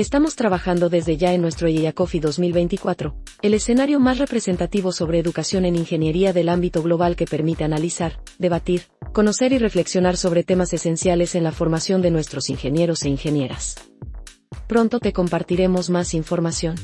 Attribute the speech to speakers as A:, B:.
A: Estamos trabajando desde ya en nuestro IEACOFI 2024, el escenario más representativo sobre educación en ingeniería del ámbito global que permite analizar, debatir, conocer y reflexionar sobre temas esenciales en la formación de nuestros ingenieros e ingenieras. Pronto te compartiremos más información.